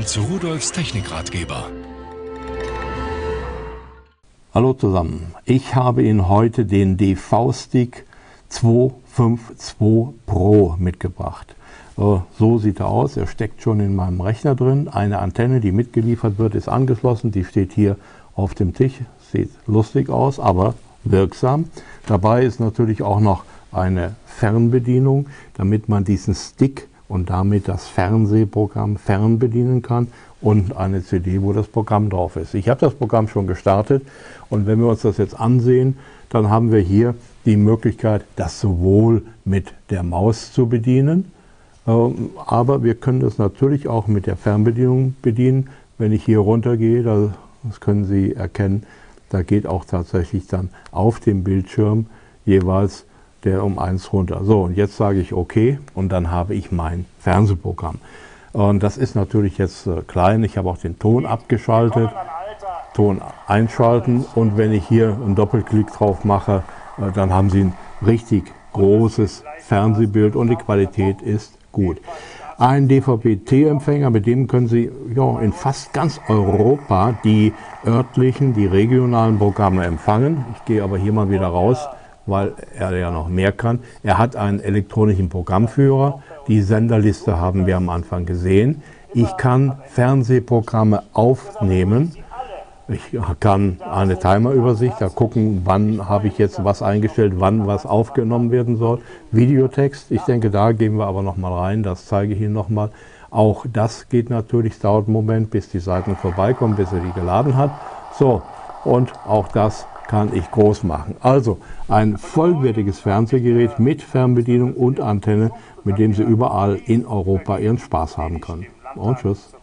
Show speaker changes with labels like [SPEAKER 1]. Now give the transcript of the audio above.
[SPEAKER 1] Willkommen zu Rudolfs Technikratgeber.
[SPEAKER 2] Hallo zusammen, ich habe Ihnen heute den DV-Stick 252 Pro mitgebracht. Äh, so sieht er aus, er steckt schon in meinem Rechner drin. Eine Antenne, die mitgeliefert wird, ist angeschlossen, die steht hier auf dem Tisch. Sieht lustig aus, aber wirksam. Dabei ist natürlich auch noch eine Fernbedienung, damit man diesen Stick und damit das Fernsehprogramm fernbedienen kann und eine CD, wo das Programm drauf ist. Ich habe das Programm schon gestartet und wenn wir uns das jetzt ansehen, dann haben wir hier die Möglichkeit, das sowohl mit der Maus zu bedienen, ähm, aber wir können das natürlich auch mit der Fernbedienung bedienen. Wenn ich hier runtergehe, das können Sie erkennen, da geht auch tatsächlich dann auf dem Bildschirm jeweils der um eins runter. So, und jetzt sage ich OK und dann habe ich mein Fernsehprogramm. Und das ist natürlich jetzt äh, klein. Ich habe auch den Ton abgeschaltet. Ton einschalten und wenn ich hier einen Doppelklick drauf mache, äh, dann haben Sie ein richtig großes Fernsehbild und die Qualität ist gut. Ein DVB-T-Empfänger, mit dem können Sie ja, in fast ganz Europa die örtlichen, die regionalen Programme empfangen. Ich gehe aber hier mal wieder raus, weil er ja noch mehr kann. Er hat einen elektronischen Programmführer. Die Senderliste haben wir am Anfang gesehen. Ich kann Fernsehprogramme aufnehmen ich kann eine Timerübersicht, da gucken, wann habe ich jetzt was eingestellt, wann was aufgenommen werden soll. Videotext, ich denke, da gehen wir aber nochmal rein, das zeige ich Ihnen nochmal. Auch das geht natürlich, dauert einen Moment, bis die Seiten vorbeikommen, bis er die geladen hat. So, und auch das kann ich groß machen. Also ein vollwertiges Fernsehgerät mit Fernbedienung und Antenne, mit dem Sie überall in Europa Ihren Spaß haben können. Und tschüss.